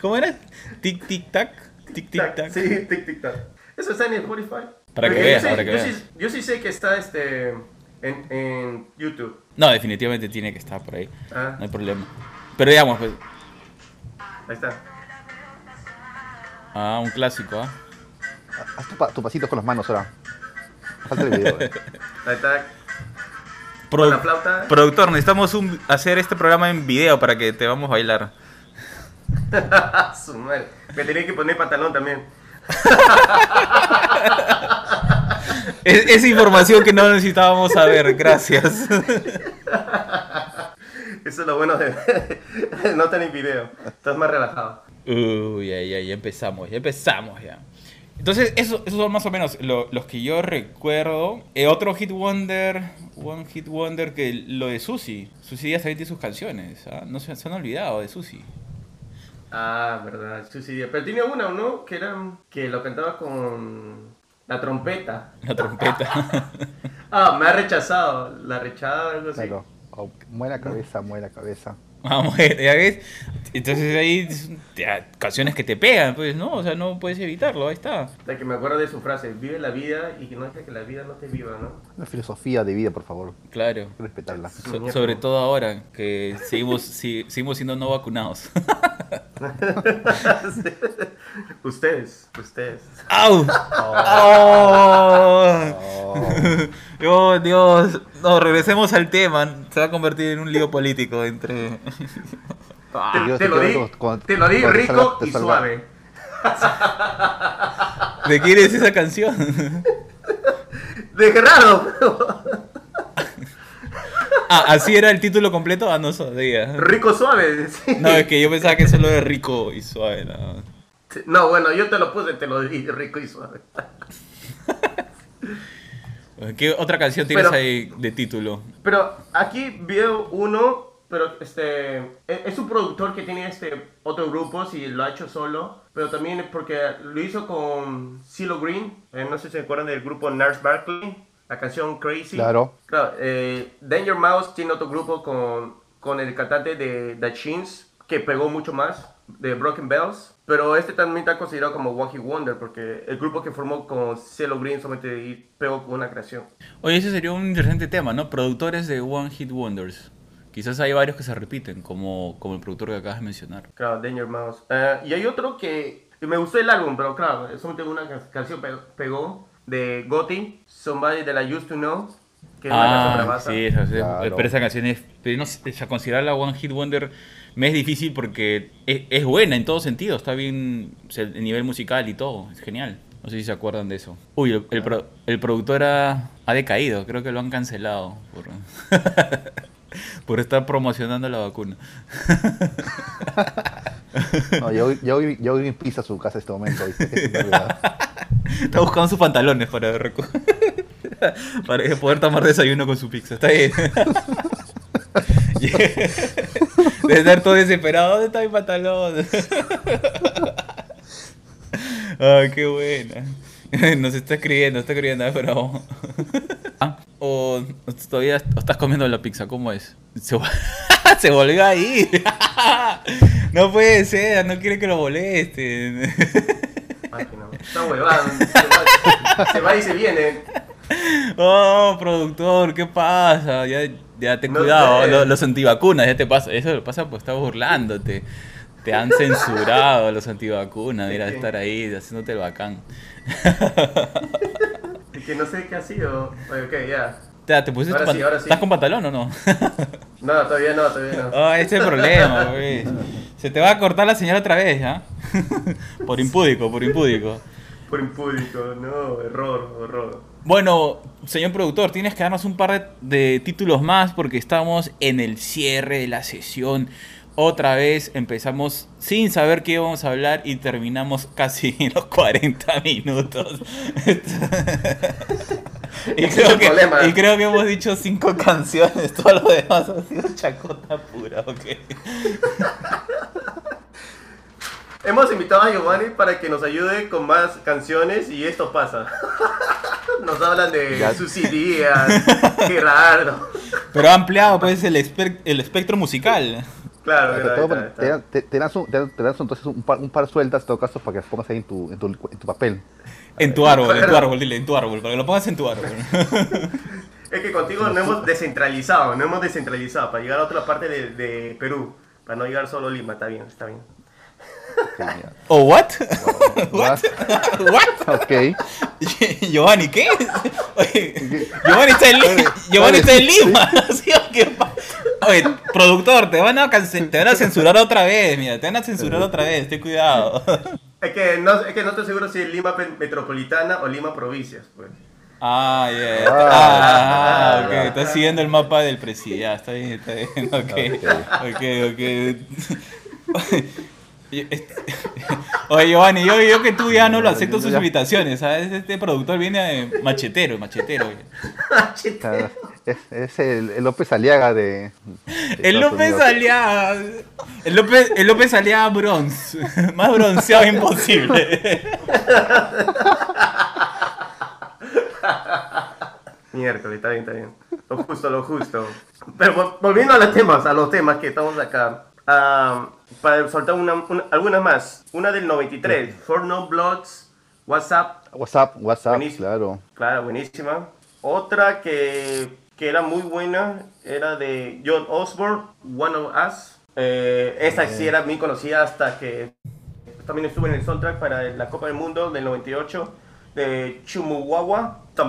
¿Cómo era? Tic tic tac, tic tic tac. Sí, Tic Tic Tac. Eso está en Spotify. Para que veas, para que yo veas. Sí, yo sí sé que está este en, en YouTube. No, definitivamente tiene que estar por ahí. Ah, No hay problema. Pero digamos, pues, ahí está. Ah, un clásico, ¿ah? Haz tu, pa- tu pasito con las manos ahora. Falta el video. eh. Ahí está. Produ- Con la flauta. Productor, necesitamos un- hacer este programa en video para que te vamos a bailar. [laughs] Su madre. Me tenía que poner pantalón también. [laughs] Es, esa información que no necesitábamos saber, gracias. Eso es lo bueno de [laughs] no tener video. Estás más relajado. Uy, ya, ya empezamos, ya empezamos ya. Entonces, eso, esos son más o menos lo- los que yo recuerdo. Eh, otro hit wonder, one hit wonder que lo de Susi. Susi ya también tiene sus canciones. ¿ah? No se, se han olvidado de Susi. Ah, verdad. Susi Díaz. Pero tenía una, ¿no? Que era que lo cantaba con la trompeta. La trompeta. [laughs] Ah, me ha rechazado. La rechazada, algo así. Claro. Oh, muera cabeza, muera cabeza. [laughs] Vamos, ya ves. Entonces ahí ya, canciones que te pegan, pues, ¿no? O sea, no puedes evitarlo, ahí está. De que me acuerdo de su frase, vive la vida y que no deja que la vida no te viva, ¿no? Una filosofía de vida, por favor. Claro. Respetarla. So- sobre todo ahora que seguimos, si- seguimos siendo no vacunados. [laughs] [laughs] ustedes, ustedes. ¡Au! ¡Oh! Oh, Dios. No, regresemos al tema. Se va a convertir en un lío político entre. Te, te lo di, te lo di rico salga- te y salga. suave. ¿De quién es esa canción? De Gerardo. Ah, ¿así era el título completo? Ah, no sabía. rico suave. sí. No, es que yo pensaba que solo era rico y suave. No. No, bueno, yo te lo puse, te lo di rico y suave. [laughs] ¿Qué otra canción tienes Pero- ahí de título? Pero aquí veo uno, pero este e- es un productor que tiene este otro grupo, si lo ha hecho solo, pero también porque lo hizo con CeeLo Green, eh, no sé si se acuerdan del grupo Nurse Barkley, la canción Crazy. Claro. Claro, eh, Danger Mouse tiene otro grupo con, con el cantante de The Chins, que pegó mucho más, de Broken Bells. Pero este también está considerado como One Hit Wonder, porque el grupo que formó con CeeLo Green solamente pegó con una creación. Oye, ese sería un interesante tema, ¿no? Productores de One Hit Wonders. Quizás hay varios que se repiten, como, como el productor que acabas de mencionar. Claro, Danger Mouse. Eh, y hay otro que me gustó el álbum, pero claro, solamente una ca- canción pe- pegó de Gotti, Somebody That I Used to Know, que es una canción Ah, sí, esa, Claro. pero esa canción es, pero no sé, ya considerarla One Hit Wonder me es difícil porque es, es buena en todo sentido, está bien o sea, el nivel musical y todo, es genial. No sé si se acuerdan de eso. Uy, el, el, pro- el productor ha, ha decaído, creo que lo han cancelado por, [laughs] por estar promocionando la vacuna. [laughs] [laughs] No, yo, yo, yo Greenpeace a su casa en este momento. [laughs] Está buscando sus pantalones para, [laughs] para poder tomar desayuno con su pizza. Está bien. De estar todo desesperado. ¿Dónde está mi pantalón? Ay, qué buena. Nos está escribiendo, está escribiendo, pero. Ah, o todavía o estás comiendo la pizza, ¿cómo es? Se, vol- [laughs] se volvió a ir. [laughs] No puede ser, no quiere que lo molesten. Máquina, Está huevado. Se va, se va y se viene. Oh, productor, ¿qué pasa? Ya, ya ten No cuidado, sé. lo- los antivacunas, ya te pasa. Eso lo pasa pues estás burlándote. Te han censurado los antivacunas, mira, estar ahí haciéndote el bacán. [laughs] Que no sé qué ha sido. Oye, ok, ya. ¿te pusiste Ahora sí, ahora sí. ¿Estás con pantalón o no? No, todavía no, todavía no. Oh, ese es el problema, güey. Se te va a cortar la señal otra vez, ¿ya? [laughs] por impúdico, por impúdico. Por impúdico, no, error, error. Bueno, señor productor, tienes que darnos un par de, de títulos más porque estamos en el cierre de la sesión. Otra vez empezamos sin saber qué íbamos a hablar y terminamos casi en los 40 minutos. [laughs] y, Ese creo que, problema. y creo que hemos dicho cinco [laughs] canciones, todo lo demás ha sido chacota pura, ok. [laughs] Hemos invitado a Giovanni para que nos ayude con más canciones y esto pasa. Nos hablan de Ya. sus ideas, Gerardo. Pero ha ampliado pues el, espe- el espectro musical. Claro, está. te, te- lanzo entonces un par, un par sueltas en todo caso para que las pongas ahí en tu, en tu, en tu papel. [laughs] En tu árbol, en tu [laughs] árbol, dile, en tu árbol, para que lo pongas en tu árbol. [laughs] Es que contigo no hemos descentralizado, no hemos descentralizado para llegar a otra parte de, de Perú. Para no llegar solo a Lima, está bien, está bien. ¿O what? What? ¿What? Ok. Giovanni, ¿qué? Oye, Giovanni está en, Li- Giovanni está en Lima. ¿Sí qué pa- Oye, productor, te van, a te van a censurar otra vez, mira, te van a censurar otra vez, ten cuidado. Es que no, es que no estoy seguro si es Lima metropolitana o Lima provincias, pues. Ah, ya. Ah, Ah, ok, ya. estás siguiendo el mapa del presi. Ya, está bien, está bien. [laughs] Ok, ok, ok. [laughs] Este- [laughs] Oye, Giovanni, yo, yo que tú ya no lo acepto sus invitaciones, ¿sabes? Este productor viene de machetero, machetero. Es, es el, el López Aliaga de. de El López. Aliaga. El López, el López Aliaga bronze. [laughs] Más bronceado imposible. Miércoles, está bien, está bien. Lo justo, lo justo. Pero vol- volviendo a los temas, a los temas que estamos acá. para soltar una, una- algunas más. Una del 93, For No Bloods, WhatsApp. WhatsApp, WhatsApp, Buenísimo. claro. Claro, buenísima. Otra que, que era muy buena era de John Osborne, One of Us. Eh, esa sí era muy conocida hasta que también estuvo en el soundtrack para la Copa del Mundo del 98 de Chumuwawa, Tom.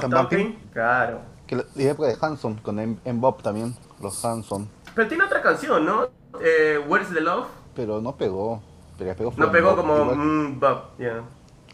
Claro. Que la, época de Hanson, con M- Bob también, los Hanson. Pero tiene otra canción, ¿no? Eh, Where's the Love? Pero no pegó. Pero pegó No pegó Bob. como Igual, mm, Bob, yeah.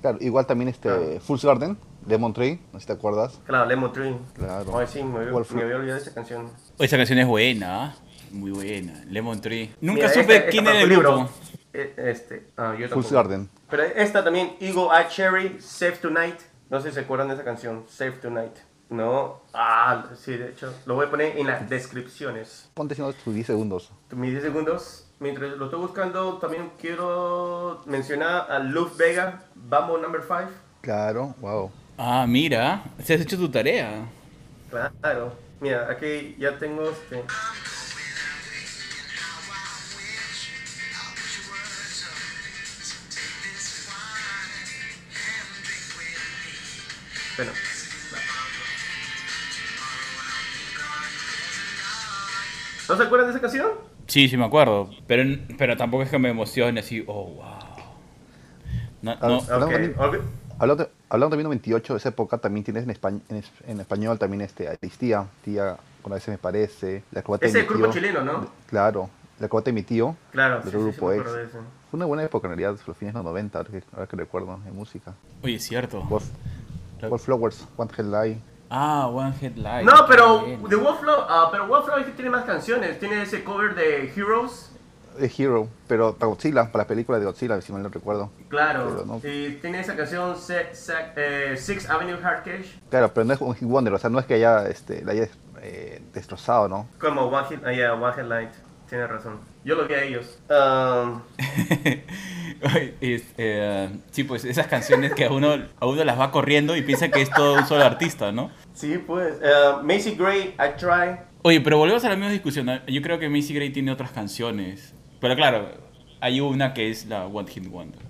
claro, igual también este Ah. Fool's Garden, Lemon Tree, no sé si te acuerdas. Claro, Lemon Tree. Claro. Ay, sí, me había, me había olvidado de esa canción. Esa canción es buena, ¿ah? muy buena. Lemon Tree. Nunca Mira, supe esta- quién esta era el grupo. libro. Eh, Este, ah, yo. Garden. Pero esta también, Eagle Eye Cherry, Save Tonight. No sé si se acuerdan de esa canción, Save Tonight. No, ah, sí, de hecho, lo voy a poner en las descripciones. Ponte haciendo tus 10 segundos. Mis 10 segundos. Mientras lo estoy buscando, también quiero mencionar a Luz Vega, Bambo Number 5. Claro, wow. Ah, mira, se has hecho tu tarea. Claro. Mira, aquí ya tengo este. Bueno. ¿No se acuerdan de esa canción? Sí, sí me acuerdo, pero, pero tampoco es que me emocione así, oh, wow. No, no, ah. Hablando Ok, también- ok. Hablando, hablando también de 98, esa época también tienes en, españ- en, es- en español también este Aristía, tía, con a veces me parece, la de es el grupo tío. chileno, ¿no? Claro, la acrobata de mi tío, Claro, del sí, sí, sí, grupo X. de eso. Fue una buena época en realidad, los fines de los 90, ahora que, ahora que recuerdo, en música. oye, es cierto. Wolf, Wallflowers, One Headlight. Ah, One Headlight. No, pero pero Wallflower sí tiene más canciones. Tiene ese cover de Heroes. The Hero, pero para Godzilla, para la película de Godzilla, si mal no recuerdo. Claro, Pero no- y tiene esa canción Se- Se- eh, Six Avenue Hard Cash, Claro, pero no es un Wonder, o sea, no es que haya, este, la haya eh, destrozado, ¿no? como One Hit, ah, yeah, One Hit Light. Tienes razón. Yo lo vi a ellos. Um, [laughs] es, eh, sí, pues esas canciones que a uno, a uno las va corriendo y piensa que es todo un solo artista, ¿no? sí, pues. Uh, Macy Gray, I Try. Oye, pero volvemos a la misma discusión. Yo creo que Macy Gray tiene otras canciones. Pero claro, hay una que es la One Hit Wonder.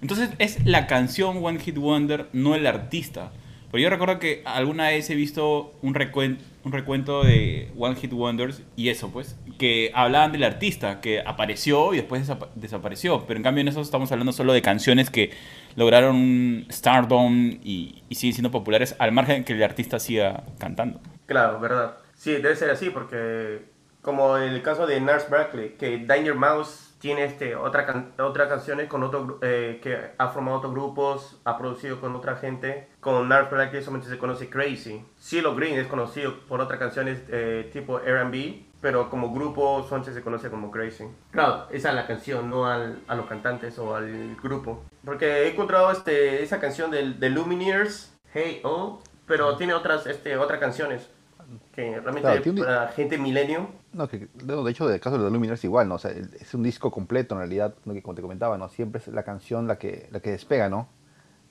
Entonces es la canción One Hit Wonder, no el artista. Pero yo recuerdo que alguna vez he visto un, recuen- un recuento de One Hit Wonders y eso, pues, que hablaban del artista, que apareció y después desapa- desapareció. Pero en cambio en eso estamos hablando solo de canciones que lograron un stardom y, y siguen siendo populares al margen que el artista siga cantando. Claro, verdad. Sí, debe ser así porque como el caso de Nurse Berkeley, que Danger Mouse tiene este otra can otras canciones con otro eh, que ha formado otros grupos, ha producido con otra gente. Con Nurse Berkeley solamente se conoce Crazy. CeeLo Green es conocido por otras canciones eh, tipo R&B, pero como grupo solamente se conoce como Crazy. Claro, esa es la canción, no al, a los cantantes o al grupo. Porque he encontrado este, esa canción de, de Lumineers, Hey Oh, pero tiene otras, este, otras canciones que realmente Claro, tiene para gente milenio. No, que no, de hecho, el caso de los Luminers es igual, ¿no? O sea, es un disco completo en realidad, lo que como te comentaba, ¿no? Siempre es la canción la que, la que despega, ¿no?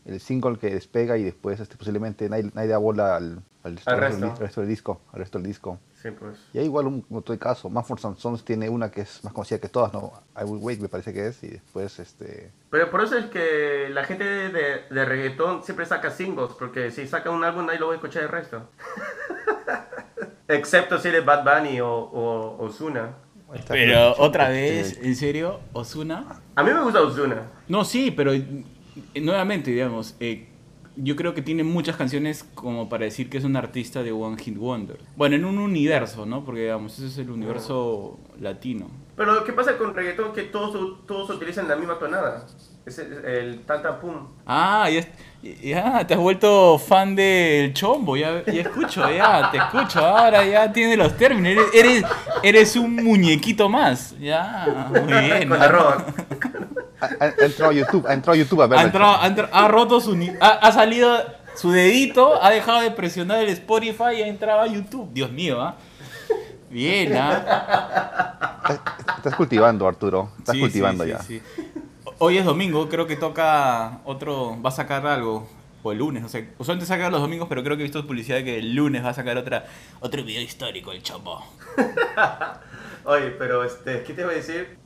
El single que despega y después este, posiblemente nadie, nadie da bola al, al resto, del resto. al resto del disco, al resto del disco. Sí, pues. Y hay igual un otro caso, Manford Sons tiene una que es más conocida que todas, ¿no? I Will Wait me parece que es, y después este... Pero por eso es que la gente de, de reggaetón siempre saca singles, porque si saca un álbum nadie lo va a escuchar el resto. [laughs] Excepto si eres Bad Bunny o, o Ozuna. Pero otra vez, ¿en serio? ¿Osuna? A mí me gusta Ozuna. No, sí, pero eh, nuevamente, digamos, eh, yo creo que tiene muchas canciones como para decir que es un artista de One Hit Wonder. Bueno, en un universo, ¿no? Porque, digamos, ese es el universo latino. Pero lo que pasa con reggaetón que todos, todos utilizan la misma tonada. Es el, el tanta pum. Ah, ya, ya te has vuelto fan del chombo, ya, ya escucho, ya, te escucho, ahora ya tienes los términos, eres, eres, eres un muñequito más, ya, muy bien. con ¿no? arroz. Ha, ha- ha entrado a YouTube, ha entrado a YouTube a ver. Ha, entrado- ha entrado- ha roto su... ni- Ha, ha salido su dedito, ha dejado de presionar el Spotify y ha entrado a YouTube. Dios mío, ¿ah? Bien, ¿ah? Estás cultivando, Arturo. Estás Sí, cultivando sí, ya. sí, sí. Hoy es domingo, creo que toca otro... Va a sacar algo. O el lunes, o sea, usualmente saca los domingos, pero creo que he visto publicidad de que el lunes va a sacar otra, otro video histórico, el chombo. [laughs] Oye, pero este, ¿qué te iba a decir?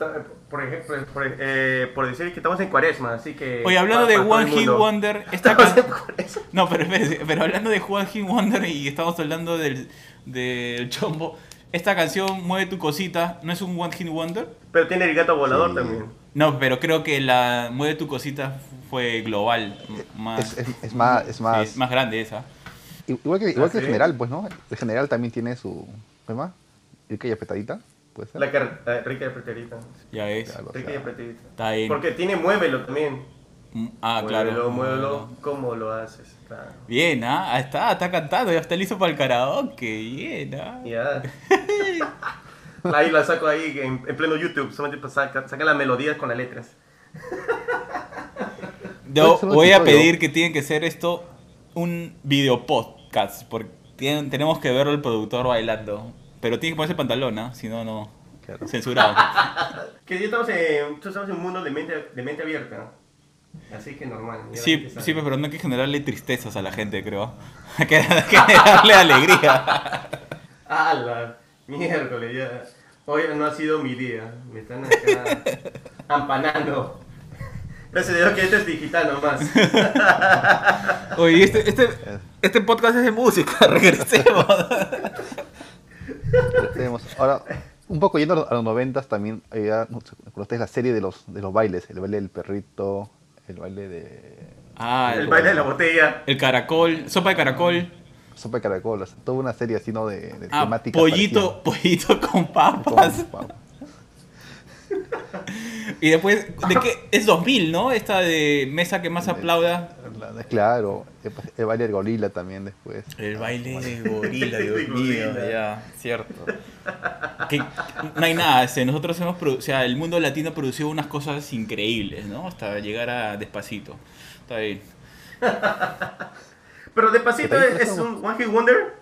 Por ejemplo, por, eh, por decir que estamos en cuaresma, así que... Oye, hablando de para One Hit. Wonder, [laughs] esta can-. No, pero pero hablando de One Hit Wonder y estamos hablando del, del chombo, esta canción Mueve tu cosita, ¿no es un One Hit Wonder? Pero tiene el gato volador Sí. también. No, pero creo que la Mueve tu cosita fue global, más, Es, es- es más, es más, es más grande esa. igual que, igual ¿Ah, que el sí? general, pues, ¿no? El general también tiene su, ¿cómo? Rica y apretadita, puede ser. La car- eh, rica y apretadita. Ya. Claro. O Rica y apretadita. Está bien. Porque tiene muévelo también. Mm, Ah, claro. Muévelo, muévelo. ¿Cómo lo haces? Claro. Bien, ¿ah? Ah, Está, está cantando, ya está listo para el karaoke. Bien, ¿ah? Ya. [laughs] ahí la saco ahí en, en pleno YouTube. Solamente pues saca, saca las melodías con las letras. Yo voy a pedir que tiene que ser esto un video podcast, porque tienen- tenemos que ver al productor bailando. Pero tiene que ponerse pantalón, ¿ah? Si no, no. Claro. Censurado. [laughs] Que ya estamos en, nosotros estamos en un mundo de mente, de mente abierta. Así que normal. Sí, sí, pero no hay que generarle tristezas a la gente, creo. [laughs] Hay que, hay que darle alegría. [laughs] Ah, la miércoles ya. Hoy no ha sido mi día. Me están acá [laughs] ampanando. Gracias a Dios que esto es digital nomás. [laughs] Oye, este, este, este podcast es de música, [laughs] regresemos. Tenemos- Ahora, un poco yendo a los- noventas también, había, no sé, ¿recuerdan ustedes la serie de los, de los bailes, el baile del perrito, el baile de Ah, El el, baile de la botella. el caracol, sopa de caracol. Sopa de caracol, o sea, toda una serie así, ¿no? De, de Ah, temática pollito, pollito con papas. Con- [laughs] Y después, ¿de qué? Es 2000, ¿no? Esta de mesa que más aplauda. La- Claro, el, baile del gorila también después. El baile de gorila, [laughs] Dios De mío, ya, cierto. Que no hay nada, este, nosotros hemos, o sea, el mundo latino produció unas cosas increíbles, ¿no? Hasta llegar a Despacito. Está bien. [laughs] Pero Despacito es, es un One Hit Wonder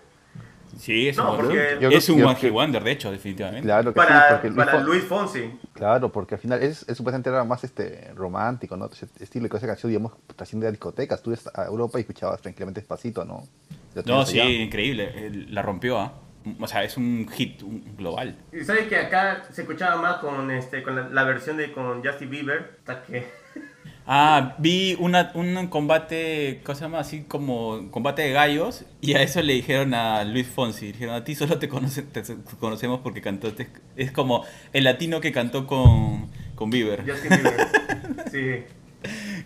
Sí, es No, un, porque- Yo es un yo One Hit Wonder, de hecho, definitivamente. Claro que sí, para, porque Luis para Fon- Luis Fonsi. Claro, porque al final es, es supuestamente era más este romántico, ¿no? Estilo que esa canción, digamos, trasciende a discotecas. Tú ibas a Europa y escuchabas tranquilamente despacito, ¿no? No, sí, allá. increíble. La rompió, ¿ah? O sea, es un hit un- global. Y sabes que acá se escuchaba más con este con la, la versión de con Justin Bieber, hasta que Ah, vi una, un combate, ¿cómo se llama? Así como combate de gallos. Y a eso le dijeron a Luis Fonsi. Dijeron, a ti solo te, conoce- te conocemos porque cantaste. Es como el latino que cantó con, con Bieber. Justin Bieber. [laughs] sí.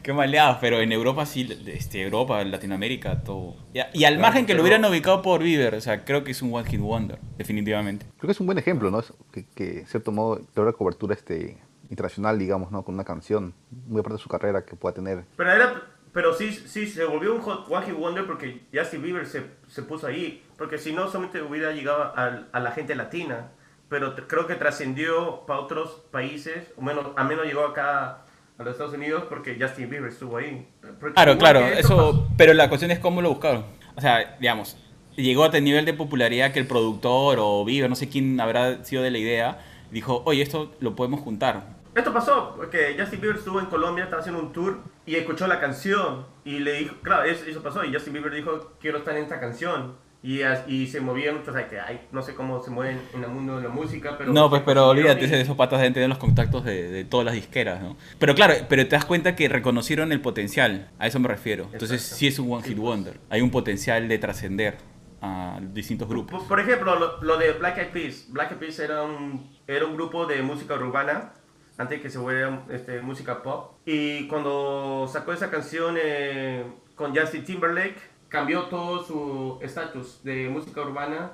Qué maleados, pero en Europa sí, este, Europa, Latinoamérica, todo. Y, y al Claro, margen que lo hubieran ubicado por Bieber, o sea, creo que es un One Hit Wonder, definitivamente. Creo que es un buen ejemplo, ¿no? Es que, que de cierto modo logra cobertura este internacional, digamos, ¿no? Con una canción, muy aparte de su carrera que pueda tener. Pero era pero sí sí se volvió un hot One Hit Wonder porque Justin Bieber se, se puso ahí, porque si no solamente hubiera llegado a, a la gente latina, pero creo que trascendió para otros países, o menos al menos llegó acá a los Estados Unidos porque Justin Bieber estuvo ahí. Porque Claro, claro, eso, pero la cuestión es cómo lo buscaron. O sea, digamos, llegó a tal nivel de popularidad que el productor o Bieber, no sé quién habrá sido de la idea, dijo, oye, esto lo podemos juntar. Esto pasó porque Justin Bieber estuvo en Colombia, estaba haciendo un tour y escuchó la canción y le dijo, claro, eso, eso pasó y Justin Bieber dijo, quiero estar en esta canción. Y, y se movieron, o sea, que ay, no sé cómo se mueven en el mundo de la música, pero... No, pues, pero olvídate, y- esos patas deben tener los contactos de, de todas las disqueras, ¿no? Pero claro, pero te das cuenta que reconocieron el potencial, a eso me refiero. Entonces, Exacto. sí es un One Hit Wonder. Hay un potencial de trascender a distintos grupos. Por, por ejemplo, lo, lo de Black Eyed Peas. Black Eyed Peas era un, era un grupo de música urbana antes de que se volviera este, música pop. Y cuando sacó esa canción eh, con Justin Timberlake, cambió todo su estatus de música urbana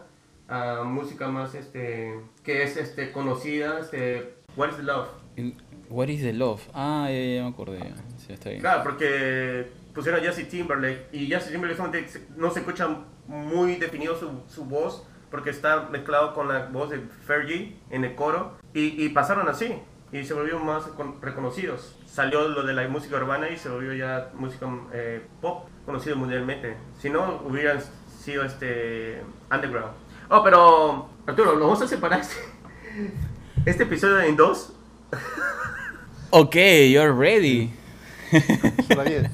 a música más este, que es este, conocida, este, What is Love. What is the love? Ah, ya, ya me acordé. Sí, está bien. Claro, porque pusieron a Justin Timberlake y Justin Timberlake no se escucha muy definido su, su voz porque está mezclado con la voz de Fergie en el coro y, y pasaron así y se volvieron más con- reconocidos. Salió lo de la música urbana y se volvió ya música eh, pop conocido mundialmente. Si no, hubieran sido este underground. Oh, pero Arturo, ¿lo vamos a separar este, [laughs] este episodio en dos? [laughs] Ok, you're ready. [laughs] Bien.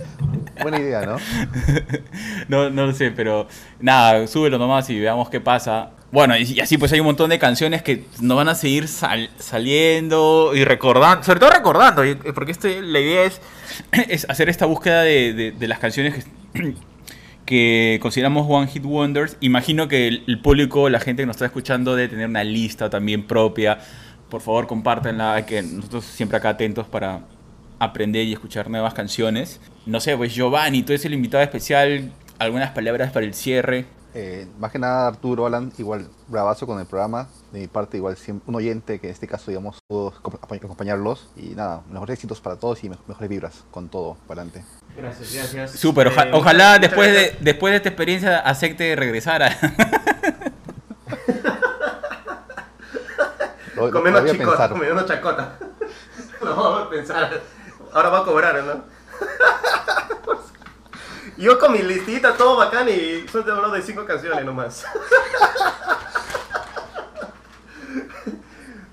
Buena idea, ¿no? no, no lo sé, pero nada, súbelo nomás y veamos qué pasa. Bueno, y, así pues hay un montón de canciones que nos van a seguir sal- saliendo y recordando, sobre todo recordando, y- porque este, la idea [clears throat] es, hacer esta búsqueda de, de- las canciones que, [clears throat] que consideramos One Hit Wonders. Imagino que el, el público, la gente que nos está escuchando, debe tener una lista también propia. Por favor, compártanla, que nosotros siempre acá atentos para aprender y escuchar nuevas canciones. No sé, pues Giovanni, tú eres el invitado especial, algunas palabras para el cierre. Eh, más que nada, Arturo, Alan, igual bravazo con el programa. De mi parte, igual siempre un oyente que en este caso, digamos, acompañ- acompañarlos. Y nada, mejores éxitos para todos y me- mejores vibras con todo para adelante. Gracias, gracias. Súper, oja- Eh, ojalá después de, después de esta experiencia acepte regresar a... [laughs] Lo, lo- voy a chicota, comiendo chacota. [laughs] Lo vamos a pensar. Ahora va a cobrar, ¿no? Yo con mi listita, todo bacán y solo te hablo de cinco canciones nomás.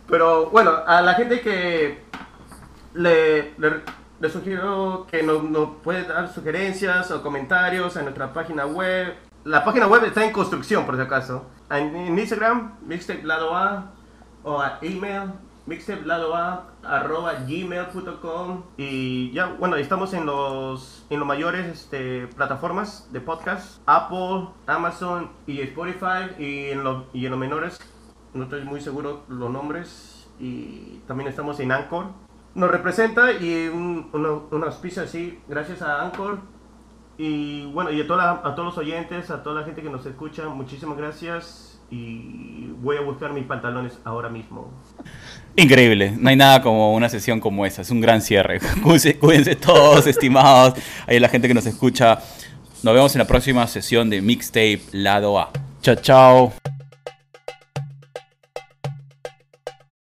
Pero bueno, a la gente que le sugiero que nos, nos puede dar sugerencias o comentarios en nuestra página web. La página web está en construcción, por si acaso. En, en Instagram, mixtape lado A, o a email, gmail.com. Y ya, bueno, estamos en los, en los mayores este, plataformas de podcast, Apple, Amazon y Spotify. Y en, los, y en los menores, no estoy muy seguro los nombres. Y también estamos en Anchor nos representa y un, auspicio así, gracias a Anchor, Y bueno, y a, toda a todos los oyentes, a toda la gente que nos escucha, muchísimas gracias. Y voy a buscar mis pantalones ahora mismo. Increíble, no hay nada como una sesión como esa, es un gran cierre. [laughs] Cuídense, todos, estimados, ahí la gente que nos escucha. Nos vemos en la próxima sesión de Mixtape Lado A. Chao, chao.